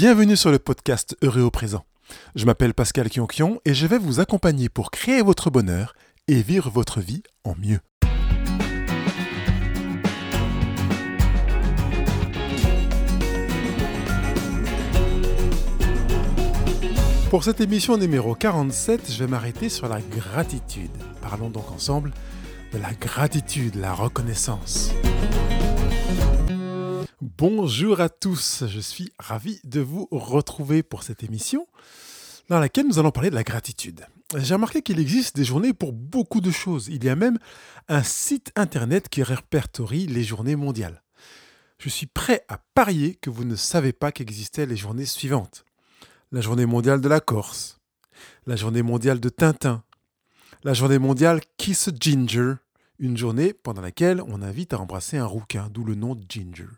Bienvenue sur le podcast Heureux au présent. Je m'appelle Pascal Kionkion et je vais vous accompagner pour créer votre bonheur et vivre votre vie en mieux. Pour cette émission numéro 47, je vais m'arrêter sur la gratitude. Parlons donc ensemble de la gratitude, la reconnaissance. Bonjour à tous, je suis ravi de vous retrouver pour cette émission dans laquelle nous allons parler de la gratitude. J'ai remarqué qu'il existe des journées pour beaucoup de choses. Il y a même un site internet qui répertorie les journées mondiales. Je suis prêt à parier que vous ne savez pas qu'existaient les journées suivantes. La journée mondiale de la Corse, la journée mondiale de Tintin, la journée mondiale Kiss Ginger, une journée pendant laquelle on invite à embrasser un rouquin, d'où le nom Ginger.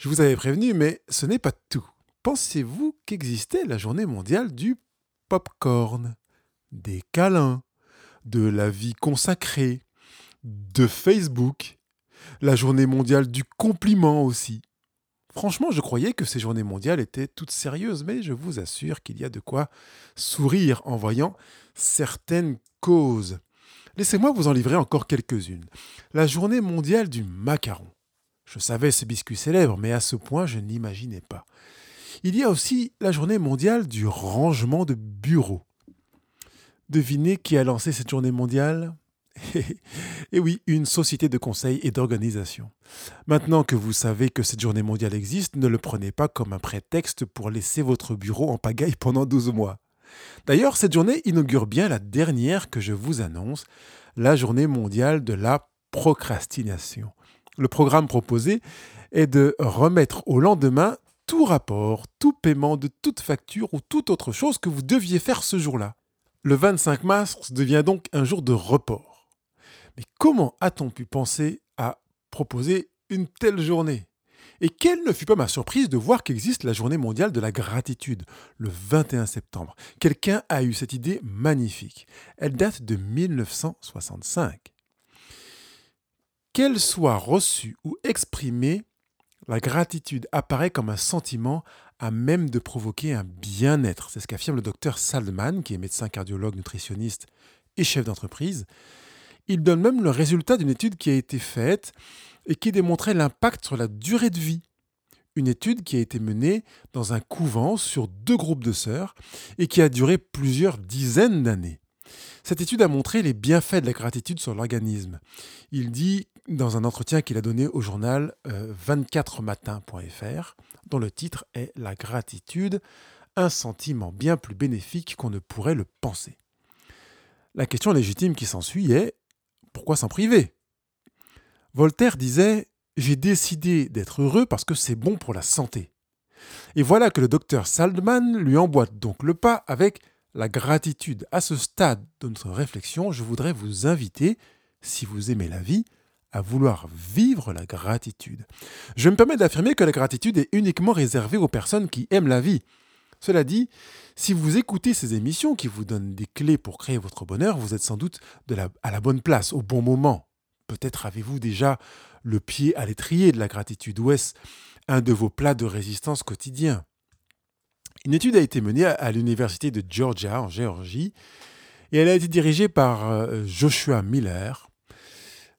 Je vous avais prévenu, mais ce n'est pas tout. Pensez-vous qu'existait la journée mondiale du popcorn, des câlins, de la vie consacrée, de Facebook, la journée mondiale du compliment aussi Franchement, je croyais que ces journées mondiales étaient toutes sérieuses, mais je vous assure qu'il y a de quoi sourire en voyant certaines causes. Laissez-moi vous en livrer encore quelques-unes. La journée mondiale du macaron. Je savais ce biscuit célèbre, mais à ce point, je n'imaginais pas. Il y a aussi la journée mondiale du rangement de bureaux. Devinez qui a lancé cette journée mondiale? Et oui, une société de conseil et d'organisation. Maintenant que vous savez que cette journée mondiale existe, ne le prenez pas comme un prétexte pour laisser votre bureau en pagaille pendant 12 mois. D'ailleurs, cette journée inaugure bien la dernière que je vous annonce, la journée mondiale de la procrastination. Le programme proposé est de remettre au lendemain tout rapport, tout paiement de toute facture ou toute autre chose que vous deviez faire ce jour-là. Le 25 mars devient donc un jour de report. Mais comment a-t-on pu penser à proposer une telle journée? Et quelle ne fut pas ma surprise de voir qu'existe la journée mondiale de la gratitude, le 21 septembre. Quelqu'un a eu cette idée magnifique. Elle date de 1965 qu'elle soit reçue ou exprimée, la gratitude apparaît comme un sentiment à même de provoquer un bien-être. C'est ce qu'affirme le docteur Saldman, qui est médecin cardiologue, nutritionniste et chef d'entreprise. Il donne même le résultat d'une étude qui a été faite et qui démontrait l'impact sur la durée de vie. Une étude qui a été menée dans un couvent sur deux groupes de sœurs et qui a duré plusieurs dizaines d'années. Cette étude a montré les bienfaits de la gratitude sur l'organisme. Il dit dans un entretien qu'il a donné au journal 24matin.fr, euh, dont le titre est La gratitude, un sentiment bien plus bénéfique qu'on ne pourrait le penser. La question légitime qui s'ensuit est pourquoi s'en priver? Voltaire disait J'ai décidé d'être heureux parce que c'est bon pour la santé. Et voilà que le docteur Saldman lui emboîte donc le pas avec la gratitude. À ce stade de notre réflexion, je voudrais vous inviter, si vous aimez la vie, à vouloir vivre la gratitude. Je me permets d'affirmer que la gratitude est uniquement réservée aux personnes qui aiment la vie. Cela dit, si vous écoutez ces émissions qui vous donnent des clés pour créer votre bonheur, vous êtes sans doute à la bonne place, au bon moment. Peut-être avez-vous déjà le pied à l'étrier de la gratitude, ou est-ce un de vos plats de résistance quotidiens Une étude a été menée à l'université de Georgia, en Géorgie, et elle a été dirigée par euh, Joshua Miller,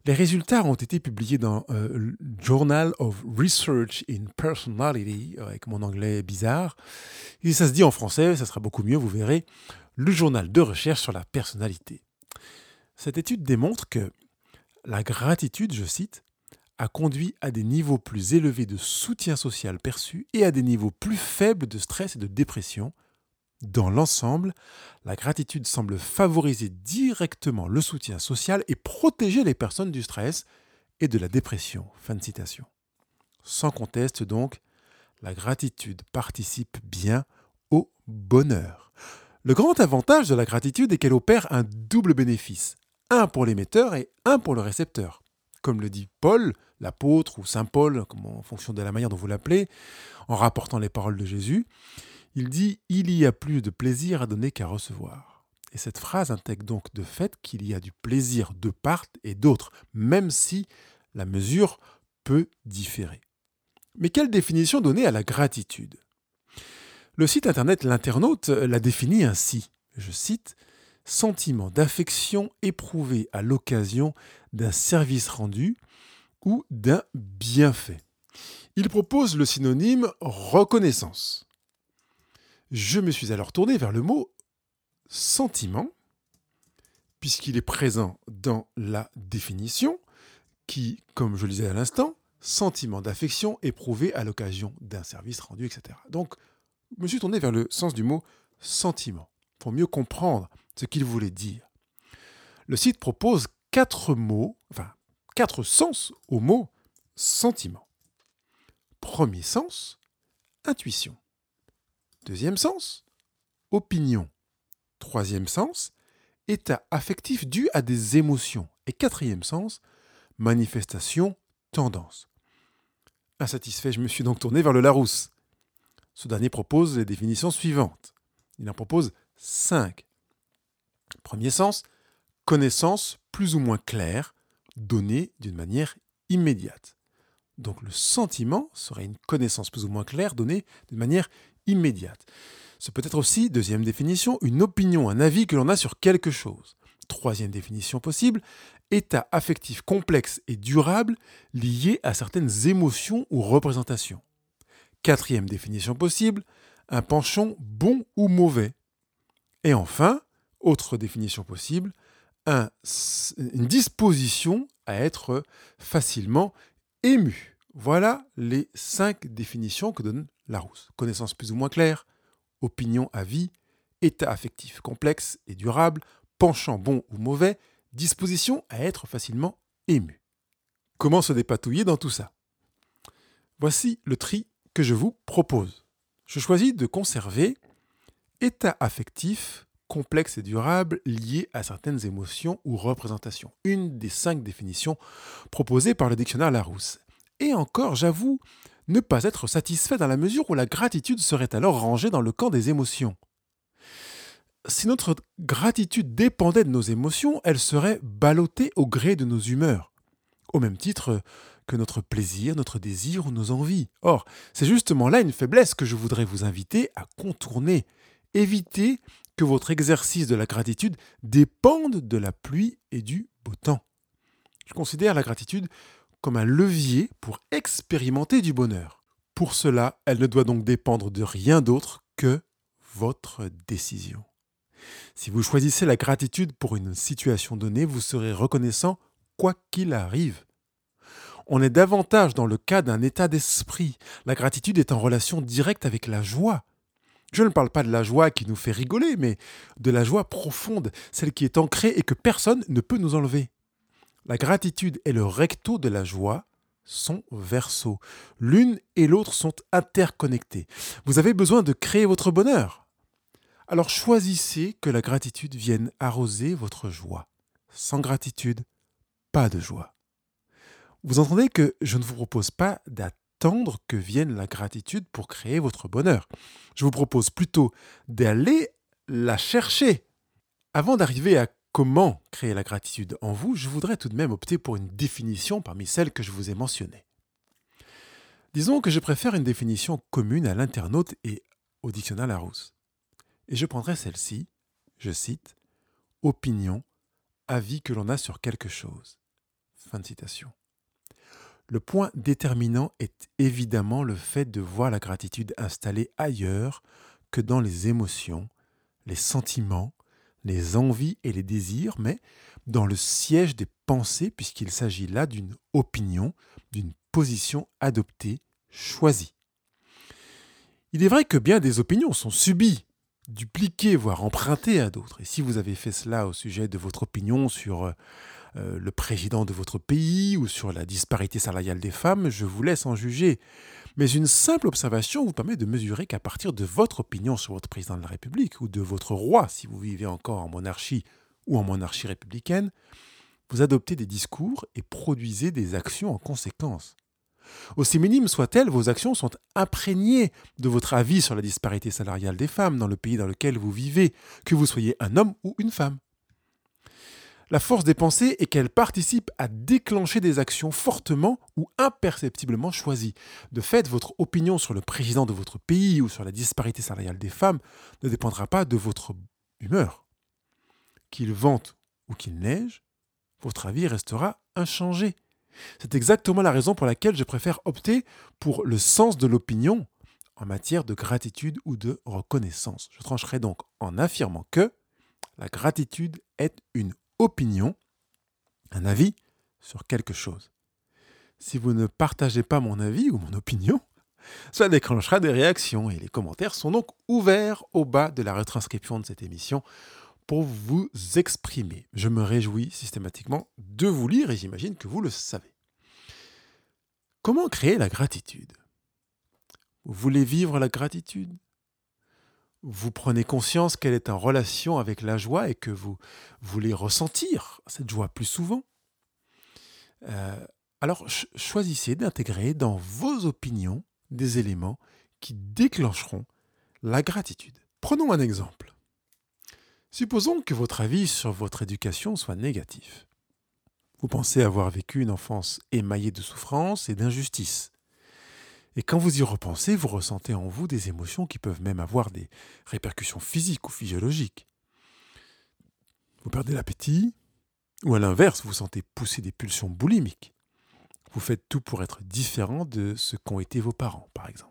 les résultats ont été publiés dans euh, Journal of Research in Personality, avec mon anglais bizarre. Et ça se dit en français, ça sera beaucoup mieux, vous verrez, le journal de recherche sur la personnalité. Cette étude démontre que la gratitude, je cite, a conduit à des niveaux plus élevés de soutien social perçu et à des niveaux plus faibles de stress et de dépression, dans l'ensemble, la gratitude semble favoriser directement le soutien social et protéger les personnes du stress et de la dépression. Fin de citation. Sans conteste donc, la gratitude participe bien au bonheur. Le grand avantage de la gratitude est qu'elle opère un double bénéfice, un pour l'émetteur et un pour le récepteur. Comme le dit Paul, l'apôtre ou Saint Paul, en fonction de la manière dont vous l'appelez, en rapportant les paroles de Jésus, il dit Il y a plus de plaisir à donner qu'à recevoir. Et cette phrase intègre donc de fait qu'il y a du plaisir de part et d'autre, même si la mesure peut différer. Mais quelle définition donner à la gratitude? Le site internet L'internaute l'a définit ainsi, je cite, Sentiment d'affection éprouvé à l'occasion d'un service rendu ou d'un bienfait. Il propose le synonyme reconnaissance. Je me suis alors tourné vers le mot sentiment, puisqu'il est présent dans la définition, qui, comme je le disais à l'instant, sentiment d'affection éprouvé à l'occasion d'un service rendu, etc. Donc, je me suis tourné vers le sens du mot sentiment, pour mieux comprendre ce qu'il voulait dire. Le site propose quatre mots, enfin quatre sens au mot sentiment. Premier sens, intuition. Deuxième sens, opinion. Troisième sens, état affectif dû à des émotions. Et quatrième sens, manifestation, tendance. Insatisfait, je me suis donc tourné vers le Larousse. Ce dernier propose les définitions suivantes. Il en propose cinq. Premier sens, connaissance plus ou moins claire, donnée d'une manière immédiate. Donc le sentiment serait une connaissance plus ou moins claire donnée d'une manière immédiate. Ce peut être aussi, deuxième définition, une opinion, un avis que l'on a sur quelque chose. Troisième définition possible, état affectif complexe et durable lié à certaines émotions ou représentations. Quatrième définition possible, un penchant bon ou mauvais. Et enfin, autre définition possible, une disposition à être facilement ému. Voilà les cinq définitions que donne Larousse. Connaissance plus ou moins claire, opinion, avis, état affectif complexe et durable, penchant bon ou mauvais, disposition à être facilement ému. Comment se dépatouiller dans tout ça? Voici le tri que je vous propose. Je choisis de conserver état affectif complexe et durable lié à certaines émotions ou représentations. Une des cinq définitions proposées par le dictionnaire Larousse. Et encore, j'avoue ne pas être satisfait dans la mesure où la gratitude serait alors rangée dans le camp des émotions. Si notre gratitude dépendait de nos émotions, elle serait ballottée au gré de nos humeurs, au même titre que notre plaisir, notre désir ou nos envies. Or, c'est justement là une faiblesse que je voudrais vous inviter à contourner. Évitez que votre exercice de la gratitude dépende de la pluie et du beau temps. Je considère la gratitude comme un levier pour expérimenter du bonheur. Pour cela, elle ne doit donc dépendre de rien d'autre que votre décision. Si vous choisissez la gratitude pour une situation donnée, vous serez reconnaissant quoi qu'il arrive. On est davantage dans le cas d'un état d'esprit. La gratitude est en relation directe avec la joie. Je ne parle pas de la joie qui nous fait rigoler, mais de la joie profonde, celle qui est ancrée et que personne ne peut nous enlever. La gratitude et le recto de la joie sont verso. L'une et l'autre sont interconnectées. Vous avez besoin de créer votre bonheur. Alors choisissez que la gratitude vienne arroser votre joie. Sans gratitude, pas de joie. Vous entendez que je ne vous propose pas d'attendre que vienne la gratitude pour créer votre bonheur. Je vous propose plutôt d'aller la chercher. Avant d'arriver à comment créer la gratitude en vous, je voudrais tout de même opter pour une définition parmi celles que je vous ai mentionnées. Disons que je préfère une définition commune à l'internaute et au dictionnaire Larousse. Et je prendrai celle-ci, je cite, opinion, avis que l'on a sur quelque chose. Fin de citation. Le point déterminant est évidemment le fait de voir la gratitude installée ailleurs que dans les émotions, les sentiments, les envies et les désirs, mais dans le siège des pensées, puisqu'il s'agit là d'une opinion, d'une position adoptée, choisie. Il est vrai que bien des opinions sont subies, dupliquées, voire empruntées à d'autres. Et si vous avez fait cela au sujet de votre opinion sur euh, euh, le président de votre pays ou sur la disparité salariale des femmes, je vous laisse en juger. Mais une simple observation vous permet de mesurer qu'à partir de votre opinion sur votre président de la République ou de votre roi, si vous vivez encore en monarchie ou en monarchie républicaine, vous adoptez des discours et produisez des actions en conséquence. Aussi minimes soient-elles, vos actions sont imprégnées de votre avis sur la disparité salariale des femmes dans le pays dans lequel vous vivez, que vous soyez un homme ou une femme. La force des pensées est qu'elles participent à déclencher des actions fortement ou imperceptiblement choisies. De fait, votre opinion sur le président de votre pays ou sur la disparité salariale des femmes ne dépendra pas de votre humeur. Qu'il vente ou qu'il neige, votre avis restera inchangé. C'est exactement la raison pour laquelle je préfère opter pour le sens de l'opinion en matière de gratitude ou de reconnaissance. Je trancherai donc en affirmant que la gratitude est une opinion, un avis sur quelque chose. Si vous ne partagez pas mon avis ou mon opinion, ça déclenchera des réactions et les commentaires sont donc ouverts au bas de la retranscription de cette émission pour vous exprimer. Je me réjouis systématiquement de vous lire et j'imagine que vous le savez. Comment créer la gratitude? Vous voulez vivre la gratitude? Vous prenez conscience qu'elle est en relation avec la joie et que vous voulez ressentir cette joie plus souvent, euh, alors choisissez d'intégrer dans vos opinions des éléments qui déclencheront la gratitude. Prenons un exemple. Supposons que votre avis sur votre éducation soit négatif. Vous pensez avoir vécu une enfance émaillée de souffrance et d'injustice. Et quand vous y repensez, vous ressentez en vous des émotions qui peuvent même avoir des répercussions physiques ou physiologiques. Vous perdez l'appétit, ou à l'inverse, vous sentez pousser des pulsions boulimiques. Vous faites tout pour être différent de ce qu'ont été vos parents, par exemple.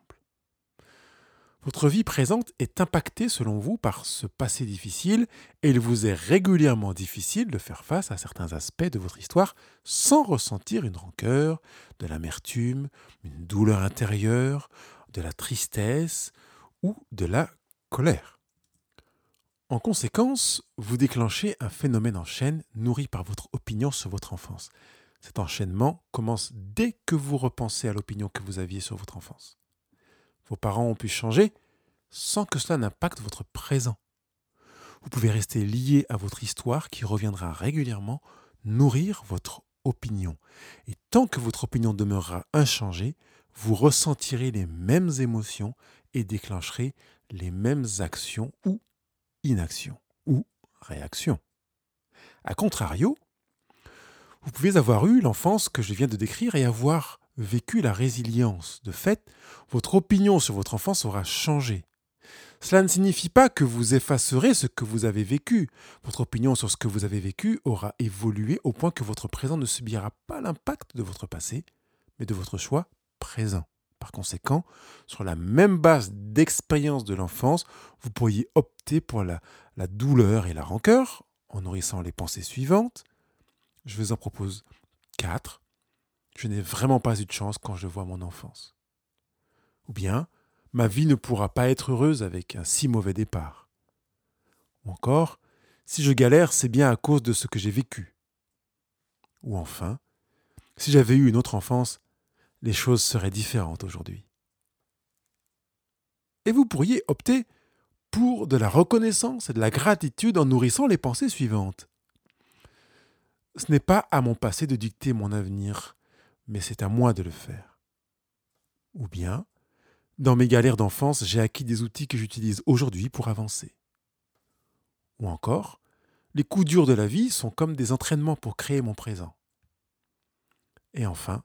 Votre vie présente est impactée selon vous par ce passé difficile et il vous est régulièrement difficile de faire face à certains aspects de votre histoire sans ressentir une rancœur, de l'amertume, une douleur intérieure, de la tristesse ou de la colère. En conséquence, vous déclenchez un phénomène en chaîne nourri par votre opinion sur votre enfance. Cet enchaînement commence dès que vous repensez à l'opinion que vous aviez sur votre enfance. Vos parents ont pu changer sans que cela n'impacte votre présent. Vous pouvez rester lié à votre histoire qui reviendra régulièrement nourrir votre opinion. Et tant que votre opinion demeurera inchangée, vous ressentirez les mêmes émotions et déclencherez les mêmes actions ou inactions ou réactions. A contrario, vous pouvez avoir eu l'enfance que je viens de décrire et avoir vécu la résilience. De fait, votre opinion sur votre enfance aura changé. Cela ne signifie pas que vous effacerez ce que vous avez vécu. Votre opinion sur ce que vous avez vécu aura évolué au point que votre présent ne subira pas l'impact de votre passé, mais de votre choix présent. Par conséquent, sur la même base d'expérience de l'enfance, vous pourriez opter pour la, douleur et la rancœur en nourrissant les pensées suivantes. Je vous en propose quatre je n'ai vraiment pas eu de chance quand je vois mon enfance. Ou bien, ma vie ne pourra pas être heureuse avec un si mauvais départ. Ou encore, si je galère, c'est bien à cause de ce que j'ai vécu. Ou enfin, si j'avais eu une autre enfance, les choses seraient différentes aujourd'hui. Et vous pourriez opter pour de la reconnaissance et de la gratitude en nourrissant les pensées suivantes. Ce n'est pas à mon passé de dicter mon avenir, mais c'est à moi de le faire. Ou bien, dans mes galères d'enfance, j'ai acquis des outils que j'utilise aujourd'hui pour avancer. Ou encore, les coups durs de la vie sont comme des entraînements pour créer mon présent. Et enfin,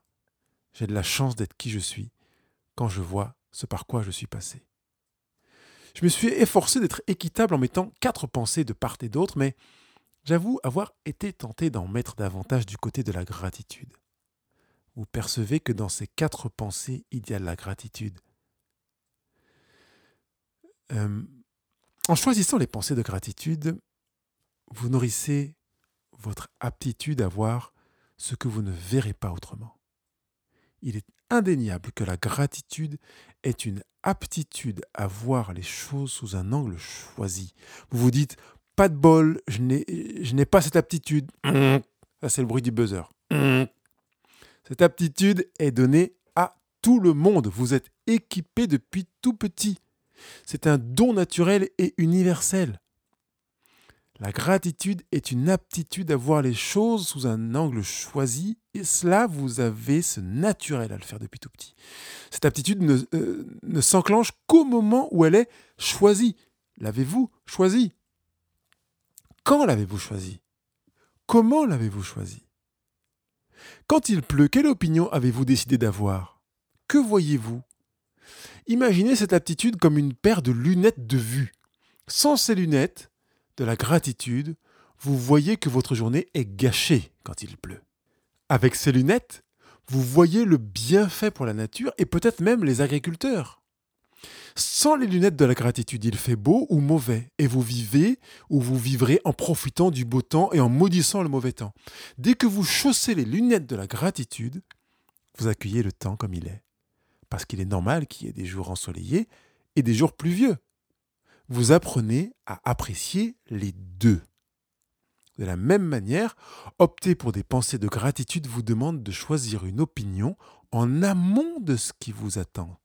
j'ai de la chance d'être qui je suis quand je vois ce par quoi je suis passé. Je me suis efforcé d'être équitable en mettant quatre pensées de part et d'autre, mais j'avoue avoir été tenté d'en mettre davantage du côté de la gratitude vous percevez que dans ces quatre pensées, il y a la gratitude. Euh, en choisissant les pensées de gratitude, vous nourrissez votre aptitude à voir ce que vous ne verrez pas autrement. Il est indéniable que la gratitude est une aptitude à voir les choses sous un angle choisi. Vous vous dites, pas de bol, je n'ai pas cette aptitude. Ça, c'est le bruit du buzzer. Cette aptitude est donnée à tout le monde. Vous êtes équipé depuis tout petit. C'est un don naturel et universel. La gratitude est une aptitude à voir les choses sous un angle choisi, et cela, vous avez ce naturel à le faire depuis tout petit. Cette aptitude ne, euh, ne s'enclenche qu'au moment où elle est choisie. L'avez-vous choisie? Quand l'avez-vous choisie? Comment l'avez-vous choisi Quand il pleut, quelle opinion avez-vous décidé d'avoir? Que voyez-vous? Imaginez cette aptitude comme une paire de lunettes de vue. Sans ces lunettes, de la gratitude, vous voyez que votre journée est gâchée quand il pleut. Avec ces lunettes, vous voyez le bienfait pour la nature et peut-être même les agriculteurs. Sans les lunettes de la gratitude, il fait beau ou mauvais, et vous vivez ou vous vivrez en profitant du beau temps et en maudissant le mauvais temps. Dès que vous chaussez les lunettes de la gratitude, vous accueillez le temps comme il est. Parce qu'il est normal qu'il y ait des jours ensoleillés et des jours pluvieux. Vous apprenez à apprécier les deux. De la même manière, opter pour des pensées de gratitude vous demande de choisir une opinion en amont de ce qui vous attend.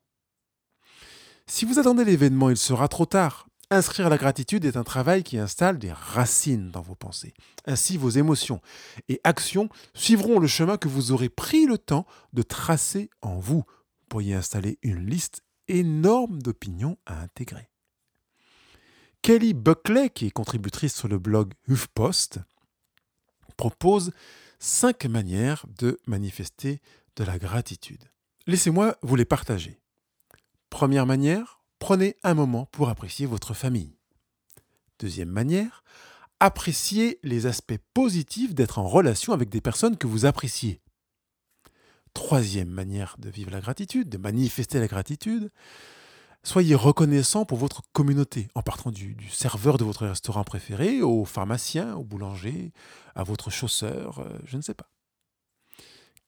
Si vous attendez l'événement, il sera trop tard. Inscrire la gratitude est un travail qui installe des racines dans vos pensées. Ainsi, vos émotions et actions suivront le chemin que vous aurez pris le temps de tracer en vous. Vous pourriez installer une liste énorme d'opinions à intégrer. Kelly Buckley, qui est contributrice sur le blog HuffPost, propose cinq manières de manifester de la gratitude. Laissez-moi vous les partager. Première manière, prenez un moment pour apprécier votre famille. Deuxième manière, appréciez les aspects positifs d'être en relation avec des personnes que vous appréciez. Troisième manière de vivre la gratitude, de manifester la gratitude, soyez reconnaissant pour votre communauté, en partant du, serveur de votre restaurant préféré au pharmacien, au boulanger, à votre chausseur, euh, je ne sais pas.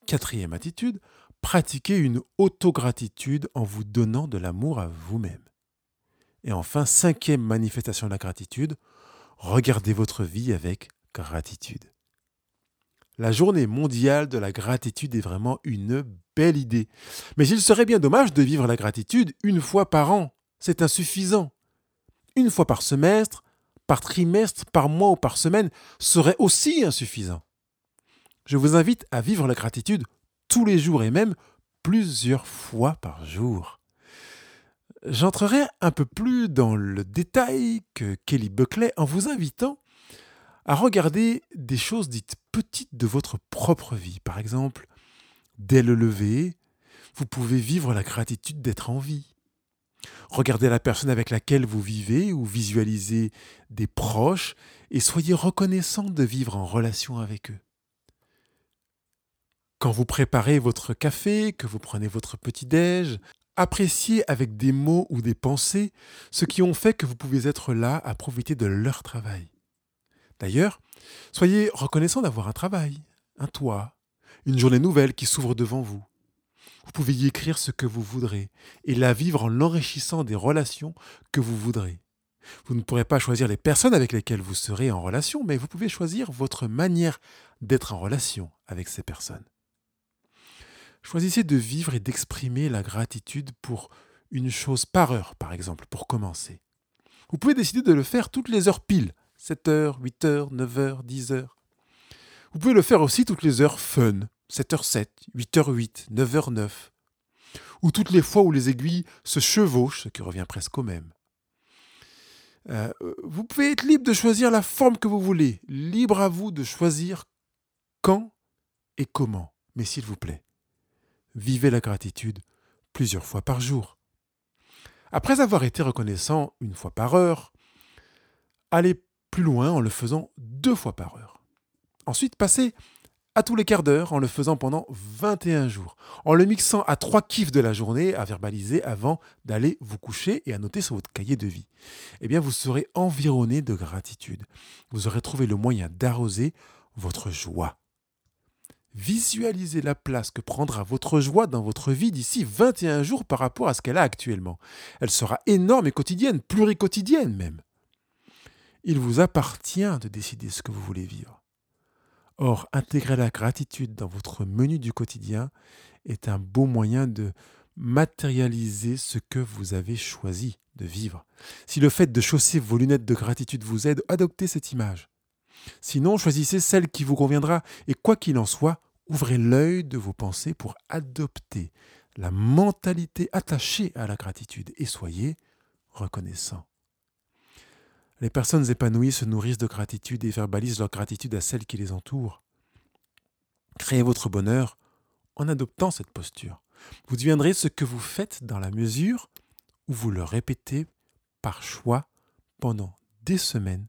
Quatrième attitude, pratiquez une autogratitude en vous donnant de l'amour à vous-même. Et enfin, cinquième manifestation de la gratitude, regardez votre vie avec gratitude. La journée mondiale de la gratitude est vraiment une belle idée. Mais il serait bien dommage de vivre la gratitude une fois par an. C'est insuffisant. Une fois par semestre, par trimestre, par mois ou par semaine serait aussi insuffisant. Je vous invite à vivre la gratitude tous les jours et même plusieurs fois par jour. J'entrerai un peu plus dans le détail que Kelly Buckley en vous invitant à regarder des choses dites petites de votre propre vie. Par exemple, dès le lever, vous pouvez vivre la gratitude d'être en vie. Regardez la personne avec laquelle vous vivez ou visualisez des proches et soyez reconnaissant de vivre en relation avec eux. Quand vous préparez votre café, que vous prenez votre petit-déj, appréciez avec des mots ou des pensées ce qui ont fait que vous pouvez être là à profiter de leur travail. D'ailleurs, soyez reconnaissant d'avoir un travail, un toit, une journée nouvelle qui s'ouvre devant vous. Vous pouvez y écrire ce que vous voudrez et la vivre en l'enrichissant des relations que vous voudrez. Vous ne pourrez pas choisir les personnes avec lesquelles vous serez en relation, mais vous pouvez choisir votre manière d'être en relation avec ces personnes. Choisissez de vivre et d'exprimer la gratitude pour une chose par heure, par exemple, pour commencer. Vous pouvez décider de le faire toutes les heures pile, 7 heures, 8 heures, 9 heures, 10 heures. Vous pouvez le faire aussi toutes les heures fun, 7h7, 8h8, 9h9. Ou toutes les fois où les aiguilles se chevauchent, ce qui revient presque au même. Euh, vous pouvez être libre de choisir la forme que vous voulez, libre à vous de choisir quand et comment. Mais s'il vous plaît, vivez la gratitude plusieurs fois par jour. Après avoir été reconnaissant une fois par heure, allez plus loin en le faisant deux fois par heure. Ensuite, passez à tous les quarts d'heure en le faisant pendant 21 jours, en le mixant à trois kiffs de la journée à verbaliser avant d'aller vous coucher et à noter sur votre cahier de vie. Eh bien, vous serez environné de gratitude. Vous aurez trouvé le moyen d'arroser votre joie. Visualisez la place que prendra votre joie dans votre vie d'ici 21 jours par rapport à ce qu'elle a actuellement. Elle sera énorme et quotidienne, pluricotidienne même. Il vous appartient de décider ce que vous voulez vivre. Or, intégrer la gratitude dans votre menu du quotidien est un beau moyen de matérialiser ce que vous avez choisi de vivre. Si le fait de chausser vos lunettes de gratitude vous aide, adoptez cette image. Sinon, choisissez celle qui vous conviendra et quoi qu'il en soit, ouvrez l'œil de vos pensées pour adopter la mentalité attachée à la gratitude et soyez reconnaissant. Les personnes épanouies se nourrissent de gratitude et verbalisent leur gratitude à celles qui les entourent. Créez votre bonheur en adoptant cette posture. Vous deviendrez ce que vous faites dans la mesure où vous le répétez par choix pendant des semaines,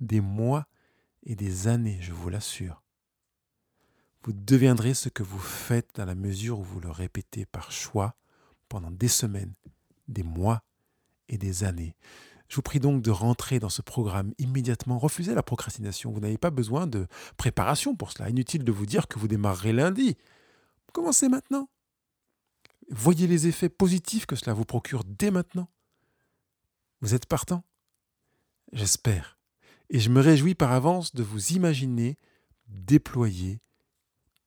des mois et des années, je vous l'assure. Vous deviendrez ce que vous faites dans la mesure où vous le répétez par choix pendant des semaines, des mois et des années. Je vous prie donc de rentrer dans ce programme immédiatement. Refusez la procrastination. Vous n'avez pas besoin de préparation pour cela. Inutile de vous dire que vous démarrerez lundi. Commencez maintenant. Voyez les effets positifs que cela vous procure dès maintenant. Vous êtes partant J'espère. Et je me réjouis par avance de vous imaginer déployer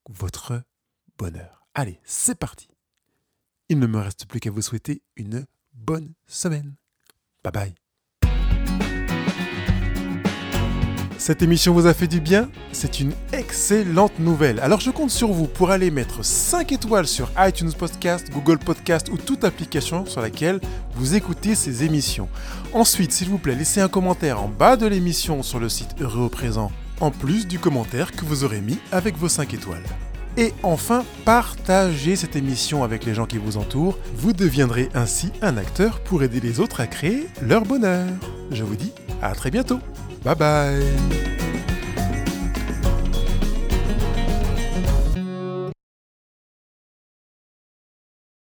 votre bonheur. Allez, c'est parti. Il ne me reste plus qu'à vous souhaiter une bonne semaine. Bye bye. Cette émission vous a fait du bien? C'est une excellente nouvelle. Alors je compte sur vous pour aller mettre 5 étoiles sur iTunes Podcast, Google Podcast ou toute application sur laquelle vous écoutez ces émissions. Ensuite, s'il vous plaît, laissez un commentaire en bas de l'émission sur le site Heureux au présent, en plus du commentaire que vous aurez mis avec vos 5 étoiles. Et enfin, partagez cette émission avec les gens qui vous entourent. Vous deviendrez ainsi un acteur pour aider les autres à créer leur bonheur. Je vous dis à très bientôt. Bye bye.